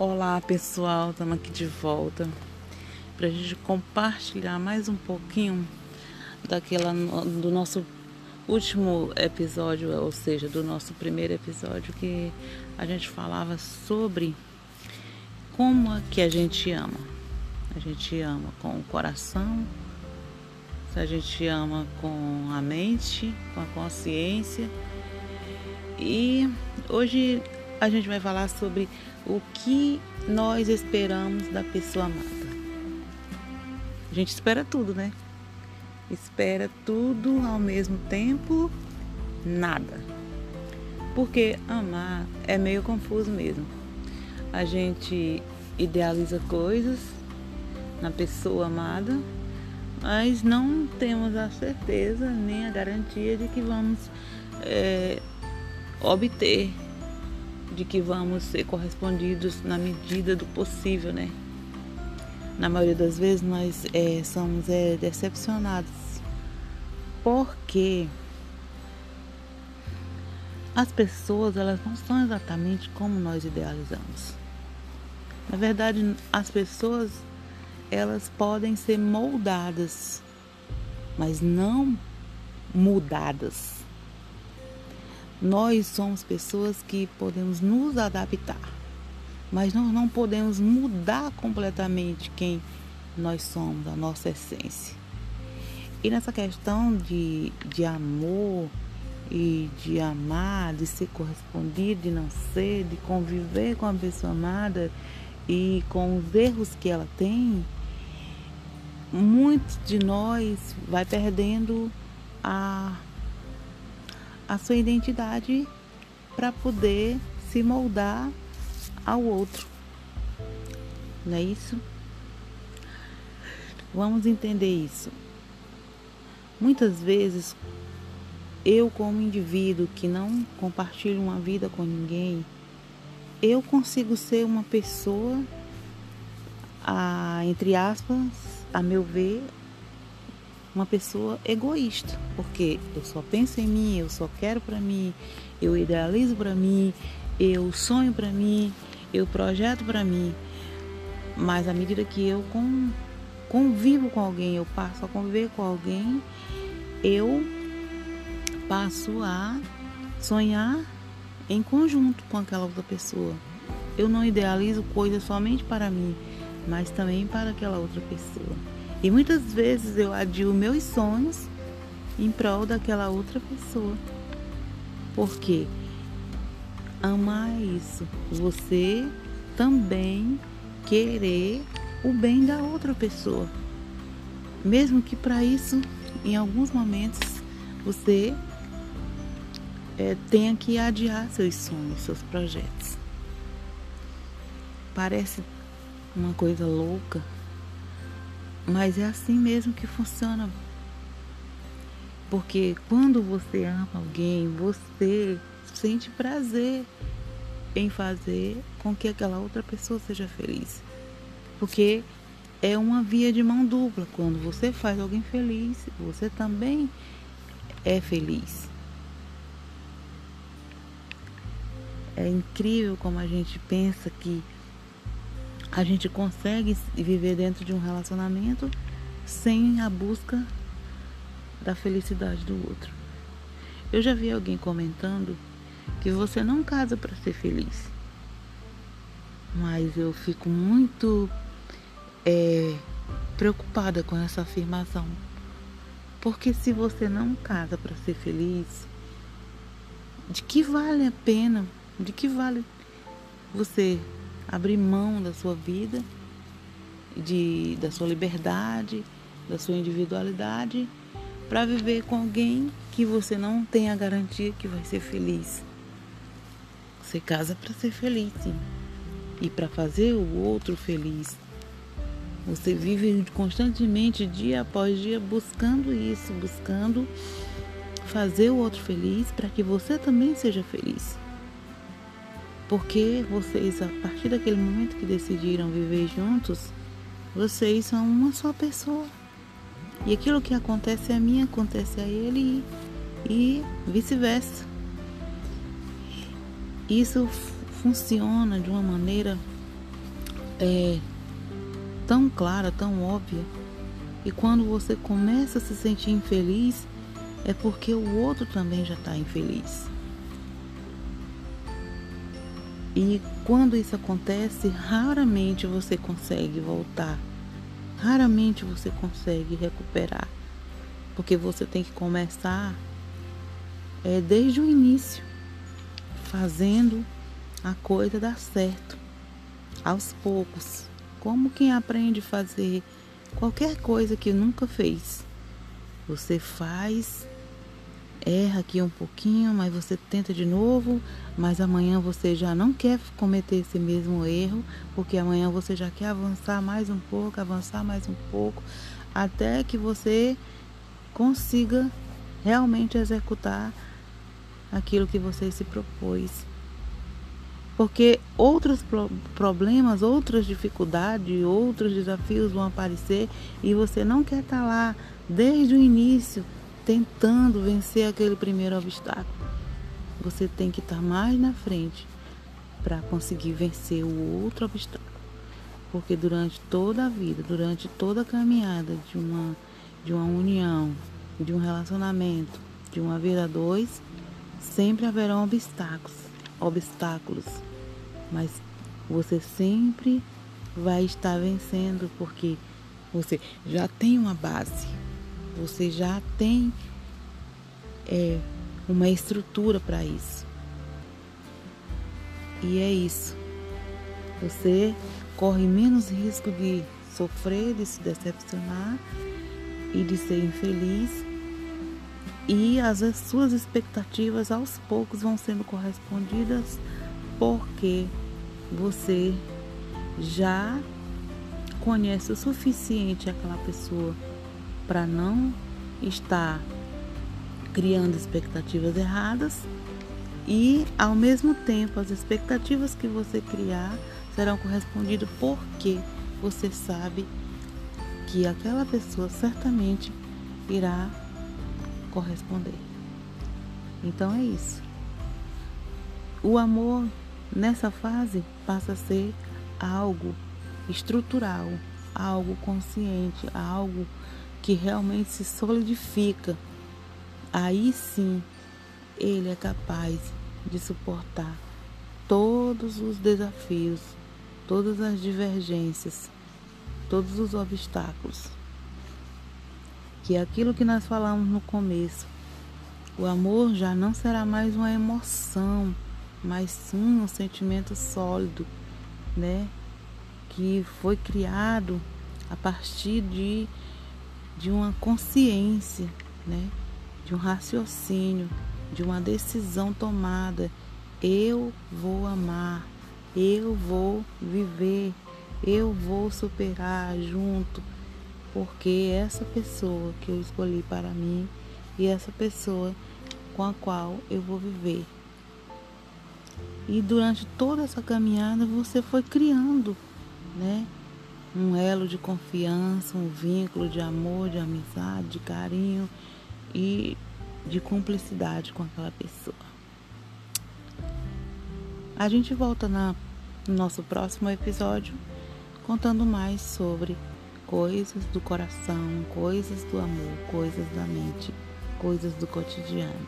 Olá pessoal, estamos aqui de volta para a gente compartilhar mais um pouquinho daquela do nosso último episódio, ou seja, do nosso primeiro episódio que a gente falava sobre como é que a gente ama. A gente ama com o coração, a gente ama com a mente, com a consciência. E hoje a gente vai falar sobre o que nós esperamos da pessoa amada. A gente espera tudo, né? Espera tudo ao mesmo tempo, nada. Porque amar é meio confuso mesmo. A gente idealiza coisas na pessoa amada, mas não temos a certeza nem a garantia de que vamos é, obter de que vamos ser correspondidos na medida do possível, né? Na maioria das vezes nós é, somos é, decepcionados porque as pessoas elas não são exatamente como nós idealizamos. Na verdade, as pessoas elas podem ser moldadas, mas não mudadas. Nós somos pessoas que podemos nos adaptar, mas nós não podemos mudar completamente quem nós somos, a nossa essência. E nessa questão de, de amor e de amar, de ser correspondido, de não ser, de conviver com a pessoa amada e com os erros que ela tem, muitos de nós vai perdendo a a sua identidade para poder se moldar ao outro. Não é isso? Vamos entender isso. Muitas vezes, eu, como indivíduo que não compartilho uma vida com ninguém, eu consigo ser uma pessoa, a, entre aspas, a meu ver, uma pessoa egoísta, porque eu só penso em mim, eu só quero para mim, eu idealizo para mim, eu sonho para mim, eu projeto para mim. Mas à medida que eu convivo com alguém, eu passo a conviver com alguém, eu passo a sonhar em conjunto com aquela outra pessoa. Eu não idealizo coisas somente para mim, mas também para aquela outra pessoa. E muitas vezes eu adio meus sonhos em prol daquela outra pessoa. Porque amar isso, você também querer o bem da outra pessoa. Mesmo que para isso, em alguns momentos, você é, tenha que adiar seus sonhos, seus projetos. Parece uma coisa louca, mas é assim mesmo que funciona. Porque quando você ama alguém, você sente prazer em fazer com que aquela outra pessoa seja feliz. Porque é uma via de mão dupla. Quando você faz alguém feliz, você também é feliz. É incrível como a gente pensa que a gente consegue viver dentro de um relacionamento sem a busca da felicidade do outro. Eu já vi alguém comentando que você não casa para ser feliz. Mas eu fico muito é, preocupada com essa afirmação. Porque se você não casa para ser feliz, de que vale a pena? De que vale você abrir mão da sua vida, de, da sua liberdade, da sua individualidade, para viver com alguém que você não tem a garantia que vai ser feliz. Você casa para ser feliz, sim. E para fazer o outro feliz. Você vive constantemente, dia após dia, buscando isso, buscando fazer o outro feliz para que você também seja feliz. Porque vocês, a partir daquele momento que decidiram viver juntos, vocês são uma só pessoa. E aquilo que acontece a mim acontece a ele e, e vice-versa. Isso funciona de uma maneira é tão clara, tão óbvia. E quando você começa a se sentir infeliz, é porque o outro também já está infeliz. E quando isso acontece, raramente você consegue voltar, raramente você consegue recuperar, porque você tem que começar é, desde o início, fazendo a coisa dar certo, aos poucos, como quem aprende a fazer qualquer coisa que nunca fez. Você faz, erra aqui um pouquinho, mas você tenta de novo, mas amanhã você já não quer cometer esse mesmo erro, porque amanhã você já quer avançar mais um pouco, avançar mais um pouco, até que você consiga realmente executar aquilo que você se propôs. Porque outros pro problemas, outras dificuldades, outros desafios vão aparecer e você não quer estar lá desde o início tentando vencer aquele primeiro obstáculo. Você tem que estar mais na frente para conseguir vencer o outro obstáculo. Porque durante toda a vida, durante toda a caminhada de uma, de uma união, de um relacionamento, de uma vida a dois, sempre haverão obstáculos, obstáculos, mas você sempre vai estar vencendo porque você já tem uma base, você já tem é, uma estrutura para isso. E é isso. Você corre menos risco de sofrer, de se decepcionar e de ser infeliz e as suas expectativas aos poucos vão sendo correspondidas porque você já conhece o suficiente aquela pessoa para não estar criando expectativas erradas e ao mesmo tempo as expectativas que você criar serão correspondidas porque você sabe que aquela pessoa certamente irá corresponder. Então é isso. O amor nessa fase passa a ser algo estrutural, algo consciente, algo que realmente se solidifica. Aí sim ele é capaz de suportar todos os desafios, todas as divergências, todos os obstáculos que é aquilo que nós falamos no começo, o amor já não será mais uma emoção, mas sim um sentimento sólido, né? Que foi criado a partir de, de uma consciência, né? De um raciocínio, de uma decisão tomada. Eu vou amar, eu vou viver, eu vou superar junto porque essa pessoa que eu escolhi para mim e essa pessoa com a qual eu vou viver. E durante toda essa caminhada você foi criando, né? Um elo de confiança, um vínculo de amor, de amizade, de carinho e de cumplicidade com aquela pessoa. A gente volta na, no nosso próximo episódio contando mais sobre coisas do coração, coisas do amor, coisas da mente, coisas do cotidiano.